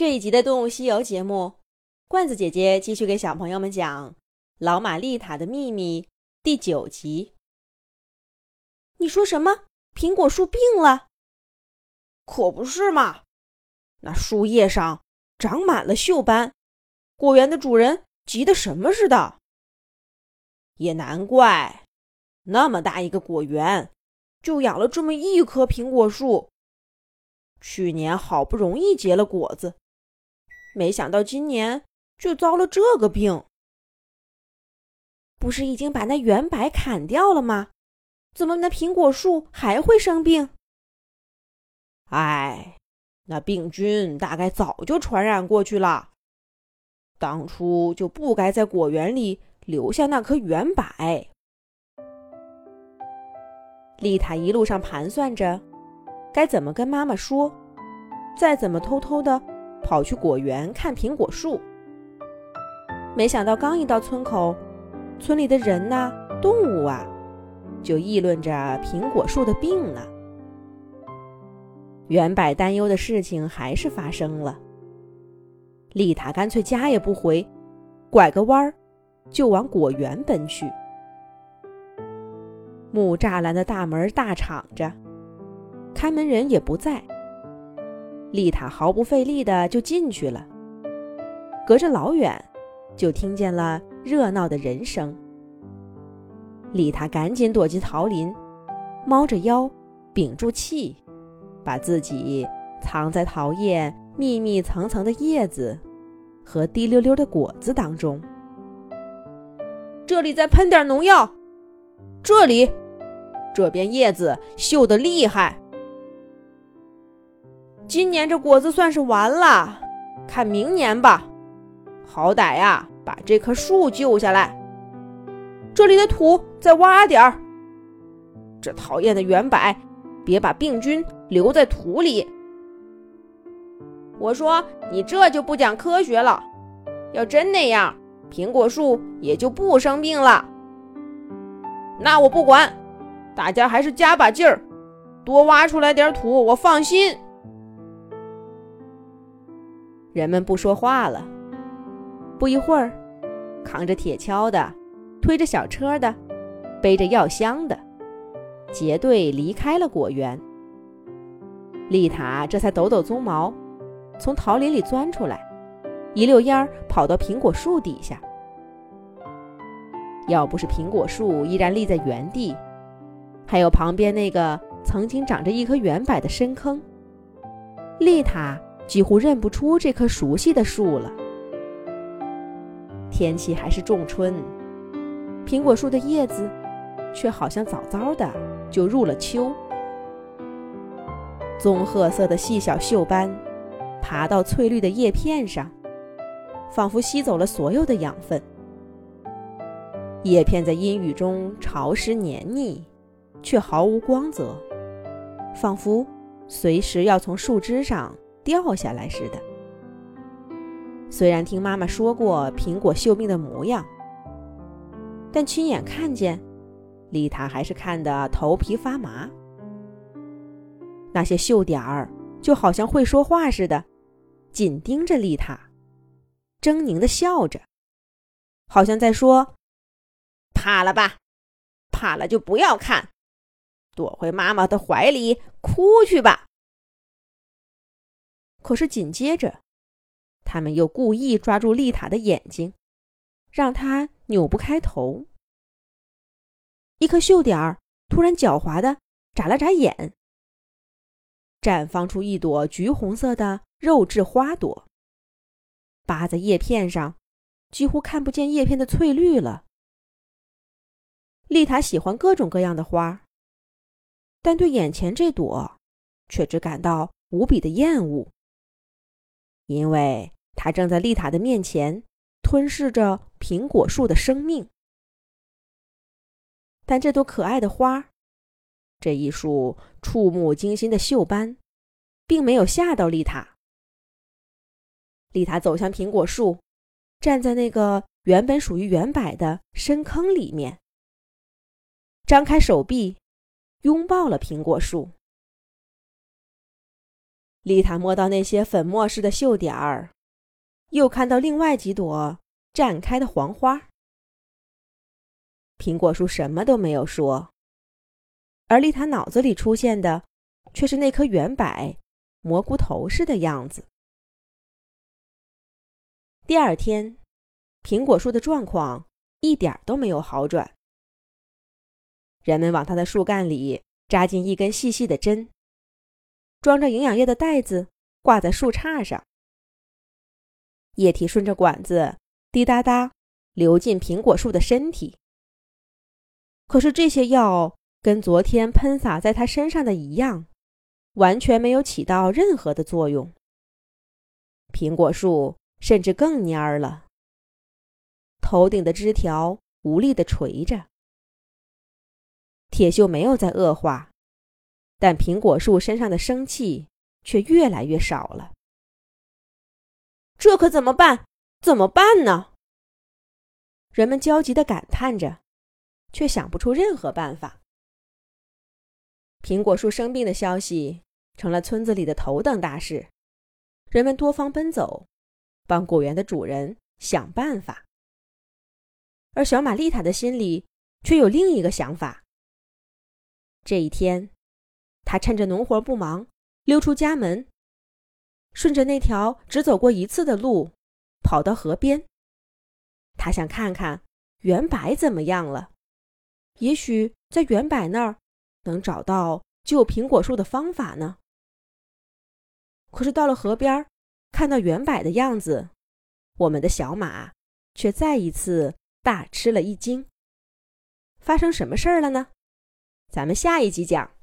这一集的《动物西游》节目，罐子姐姐继续给小朋友们讲《老马丽塔的秘密》第九集。你说什么？苹果树病了？可不是嘛！那树叶上长满了锈斑，果园的主人急得什么似的。也难怪，那么大一个果园，就养了这么一棵苹果树。去年好不容易结了果子，没想到今年就遭了这个病。不是已经把那圆柏砍掉了吗？怎么那苹果树还会生病？哎，那病菌大概早就传染过去了。当初就不该在果园里留下那棵圆柏。丽塔一路上盘算着。该怎么跟妈妈说？再怎么偷偷的跑去果园看苹果树？没想到刚一到村口，村里的人呐、动物啊，就议论着苹果树的病呢。原柏担忧的事情还是发生了。丽塔干脆家也不回，拐个弯儿就往果园奔去。木栅栏的大门大敞着。看门人也不在，丽塔毫不费力的就进去了。隔着老远，就听见了热闹的人声。丽塔赶紧躲进桃林，猫着腰，屏住气，把自己藏在桃叶密密层层的叶子和滴溜溜的果子当中。这里再喷点农药，这里，这边叶子锈得厉害。今年这果子算是完了，看明年吧。好歹呀，把这棵树救下来。这里的土再挖点儿。这讨厌的圆柏，别把病菌留在土里。我说你这就不讲科学了。要真那样，苹果树也就不生病了。那我不管，大家还是加把劲儿，多挖出来点土，我放心。人们不说话了。不一会儿，扛着铁锹的、推着小车的、背着药箱的，结队离开了果园。丽塔这才抖抖鬃毛，从桃林里钻出来，一溜烟儿跑到苹果树底下。要不是苹果树依然立在原地，还有旁边那个曾经长着一棵圆柏的深坑，丽塔。几乎认不出这棵熟悉的树了。天气还是仲春，苹果树的叶子却好像早早的就入了秋。棕褐色的细小锈斑爬到翠绿的叶片上，仿佛吸走了所有的养分。叶片在阴雨中潮湿黏腻，却毫无光泽，仿佛随时要从树枝上。掉下来似的。虽然听妈妈说过苹果锈病的模样，但亲眼看见，丽塔还是看得头皮发麻。那些锈点儿就好像会说话似的，紧盯着丽塔，狰狞的笑着，好像在说：“怕了吧？怕了就不要看，躲回妈妈的怀里哭去吧。”可是紧接着，他们又故意抓住丽塔的眼睛，让她扭不开头。一颗锈点儿突然狡猾的眨了眨眼，绽放出一朵橘红色的肉质花朵，扒在叶片上，几乎看不见叶片的翠绿了。丽塔喜欢各种各样的花，但对眼前这朵，却只感到无比的厌恶。因为他正在丽塔的面前吞噬着苹果树的生命，但这朵可爱的花，这一束触目惊心的锈斑，并没有吓到丽塔。丽塔走向苹果树，站在那个原本属于原柏的深坑里面，张开手臂，拥抱了苹果树。丽塔摸到那些粉末似的锈点儿，又看到另外几朵绽开的黄花。苹果树什么都没有说，而丽塔脑子里出现的却是那颗圆柏蘑菇头似的样子。第二天，苹果树的状况一点都没有好转。人们往它的树干里扎进一根细细的针，装着营养液的袋子挂在树杈上，液体顺着管子滴答答流进苹果树的身体。可是这些药跟昨天喷洒在它身上的一样，完全没有起到任何的作用。苹果树甚至更蔫儿了，头顶的枝条无力地垂着。铁锈没有再恶化，但苹果树身上的生气却越来越少了。这可怎么办？怎么办呢？人们焦急地感叹着，却想不出任何办法。苹果树生病的消息成了村子里的头等大事，人们多方奔走，帮果园的主人想办法。而小玛丽塔的心里却有另一个想法。这一天，他趁着农活不忙，溜出家门，顺着那条只走过一次的路，跑到河边。他想看看圆柏怎么样了，也许在圆柏那儿能找到救苹果树的方法呢。可是到了河边，看到圆柏的样子，我们的小马却再一次大吃了一惊。发生什么事儿了呢？咱们下一集讲。